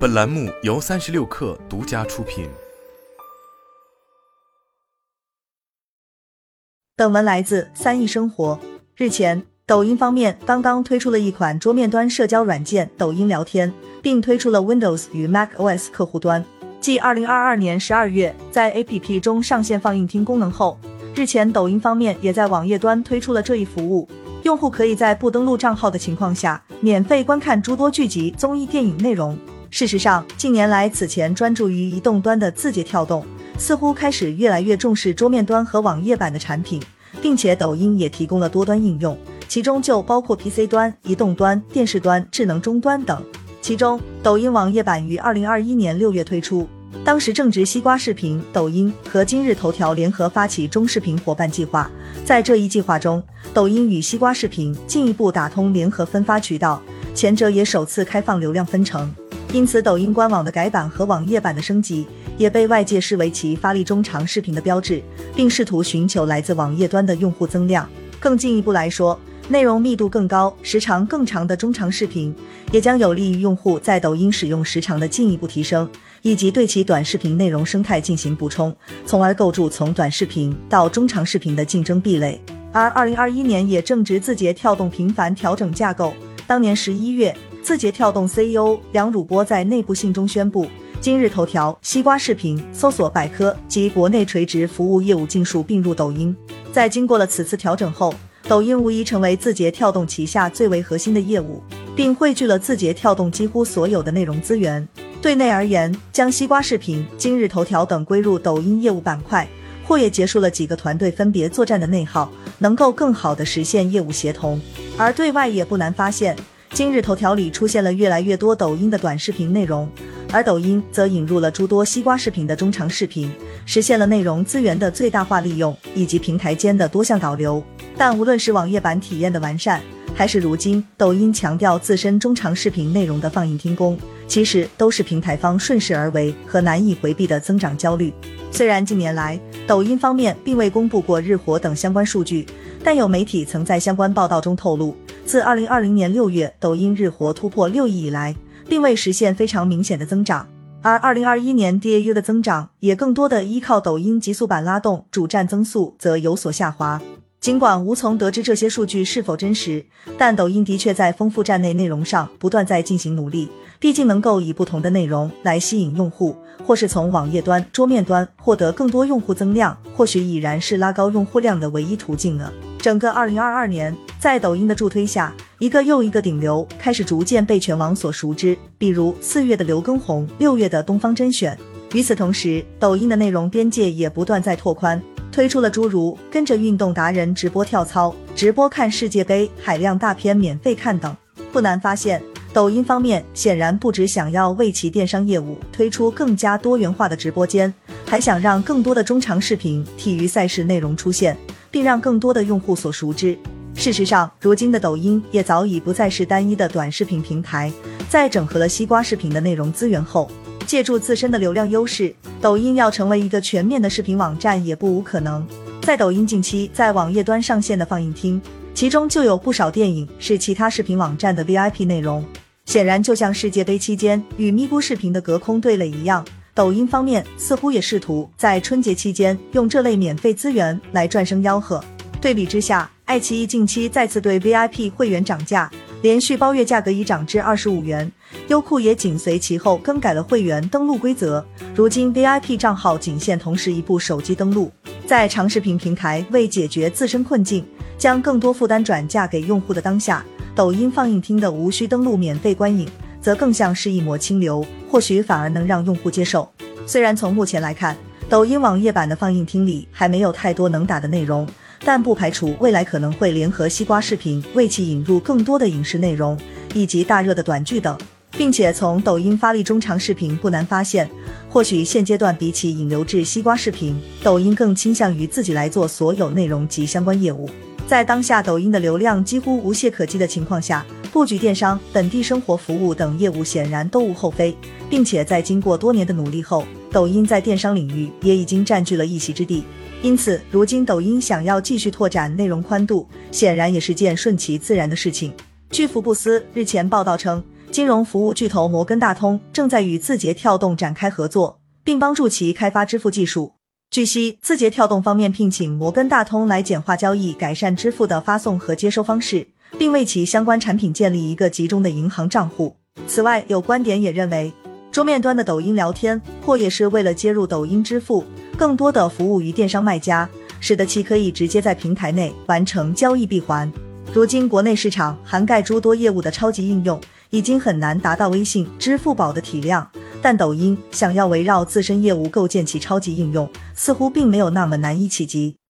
本栏目由三十六氪独家出品。本文来自三亿生活。日前，抖音方面刚刚推出了一款桌面端社交软件抖音聊天，并推出了 Windows 与 Mac OS 客户端。继二零二二年十二月在 APP 中上线放映厅功能后，日前抖音方面也在网页端推出了这一服务。用户可以在不登录账号的情况下，免费观看诸多剧集、综艺、电影内容。事实上，近年来，此前专注于移动端的字节跳动，似乎开始越来越重视桌面端和网页版的产品，并且抖音也提供了多端应用，其中就包括 PC 端、移动端、电视端、智能终端等。其中，抖音网页版于二零二一年六月推出。当时正值西瓜视频、抖音和今日头条联合发起中视频伙伴计划，在这一计划中，抖音与西瓜视频进一步打通联合分发渠道，前者也首次开放流量分成。因此，抖音官网的改版和网页版的升级，也被外界视为其发力中长视频的标志，并试图寻求来自网页端的用户增量。更进一步来说，内容密度更高、时长更长的中长视频，也将有利于用户在抖音使用时长的进一步提升。以及对其短视频内容生态进行补充，从而构筑从短视频到中长视频的竞争壁垒。而二零二一年也正值字节跳动频繁调整架构。当年十一月，字节跳动 CEO 梁汝波在内部信中宣布，今日头条、西瓜视频、搜索百科及国内垂直服务业务尽数并入抖音。在经过了此次调整后，抖音无疑成为字节跳动旗下最为核心的业务，并汇聚了字节跳动几乎所有的内容资源。对内而言，将西瓜视频、今日头条等归入抖音业务板块，或也结束了几个团队分别作战的内耗，能够更好的实现业务协同。而对外也不难发现，今日头条里出现了越来越多抖音的短视频内容，而抖音则引入了诸多西瓜视频的中长视频，实现了内容资源的最大化利用以及平台间的多项导流。但无论是网页版体验的完善，还是如今抖音强调自身中长视频内容的放映听功。其实都是平台方顺势而为和难以回避的增长焦虑。虽然近年来抖音方面并未公布过日活等相关数据，但有媒体曾在相关报道中透露，自二零二零年六月抖音日活突破六亿以来，并未实现非常明显的增长。而二零二一年 DAU 的增长也更多的依靠抖音极速版拉动，主站增速则有所下滑。尽管无从得知这些数据是否真实，但抖音的确在丰富站内内容上不断在进行努力。毕竟能够以不同的内容来吸引用户，或是从网页端、桌面端获得更多用户增量，或许已然是拉高用户量的唯一途径了。整个二零二二年，在抖音的助推下，一个又一个顶流开始逐渐被全网所熟知，比如四月的刘畊宏，六月的东方甄选。与此同时，抖音的内容边界也不断在拓宽，推出了诸如跟着运动达人直播跳操、直播看世界杯、海量大片免费看等。不难发现。抖音方面显然不只想要为其电商业务推出更加多元化的直播间，还想让更多的中长视频、体育赛事内容出现，并让更多的用户所熟知。事实上，如今的抖音也早已不再是单一的短视频平台，在整合了西瓜视频的内容资源后，借助自身的流量优势，抖音要成为一个全面的视频网站也不无可能。在抖音近期在网页端上线的放映厅。其中就有不少电影是其他视频网站的 VIP 内容，显然就像世界杯期间与咪咕视频的隔空对垒一样，抖音方面似乎也试图在春节期间用这类免费资源来赚声吆喝。对比之下，爱奇艺近期再次对 VIP 会员涨价，连续包月价格已涨至二十五元，优酷也紧随其后更改了会员登录规则，如今 VIP 账号仅限同时一部手机登录。在长视频平台为解决自身困境。将更多负担转嫁给用户的当下，抖音放映厅的无需登录免费观影，则更像是一抹清流，或许反而能让用户接受。虽然从目前来看，抖音网页版的放映厅里还没有太多能打的内容，但不排除未来可能会联合西瓜视频为其引入更多的影视内容以及大热的短剧等。并且从抖音发力中长视频，不难发现，或许现阶段比起引流至西瓜视频，抖音更倾向于自己来做所有内容及相关业务。在当下抖音的流量几乎无懈可击的情况下，布局电商、本地生活服务等业务显然都无后非，并且在经过多年的努力后，抖音在电商领域也已经占据了一席之地。因此，如今抖音想要继续拓展内容宽度，显然也是件顺其自然的事情。据福布斯日前报道称，金融服务巨头摩根大通正在与字节跳动展开合作，并帮助其开发支付技术。据悉，字节跳动方面聘请摩根大通来简化交易、改善支付的发送和接收方式，并为其相关产品建立一个集中的银行账户。此外，有观点也认为，桌面端的抖音聊天或也是为了接入抖音支付，更多的服务于电商卖家，使得其可以直接在平台内完成交易闭环。如今，国内市场涵盖诸多业务的超级应用。已经很难达到微信、支付宝的体量，但抖音想要围绕自身业务构建起超级应用，似乎并没有那么难以企及。